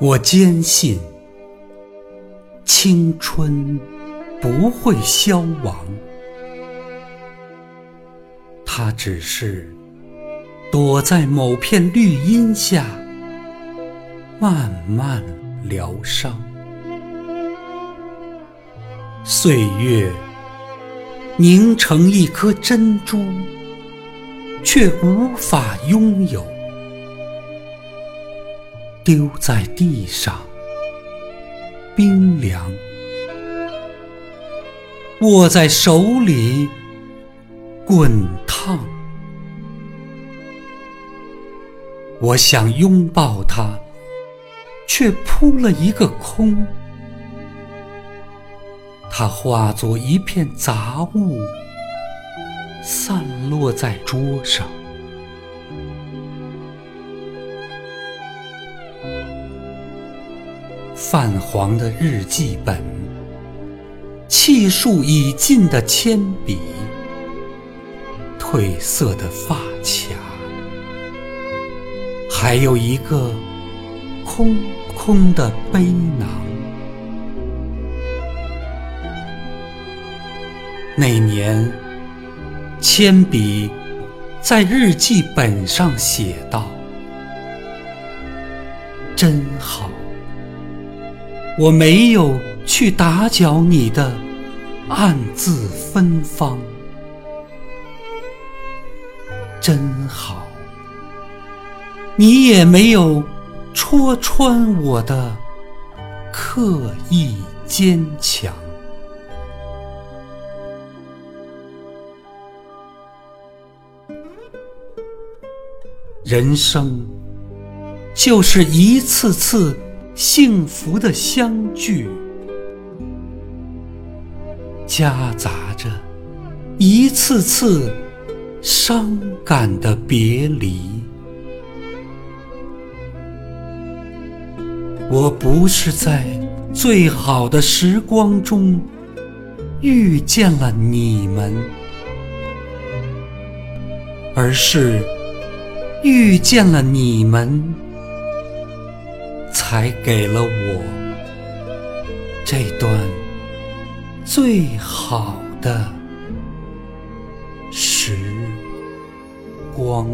我坚信，青春不会消亡，它只是躲在某片绿荫下，慢慢疗伤。岁月凝成一颗珍珠，却无法拥有。丢在地上，冰凉；握在手里，滚烫。我想拥抱它，却扑了一个空。它化作一片杂物，散落在桌上。泛黄的日记本，气数已尽的铅笔，褪色的发卡，还有一个空空的背囊。那年，铅笔在日记本上写道：“真好。”我没有去打搅你的暗自芬芳，真好。你也没有戳穿我的刻意坚强。人生就是一次次。幸福的相聚，夹杂着一次次伤感的别离。我不是在最好的时光中遇见了你们，而是遇见了你们。才给了我这段最好的时光。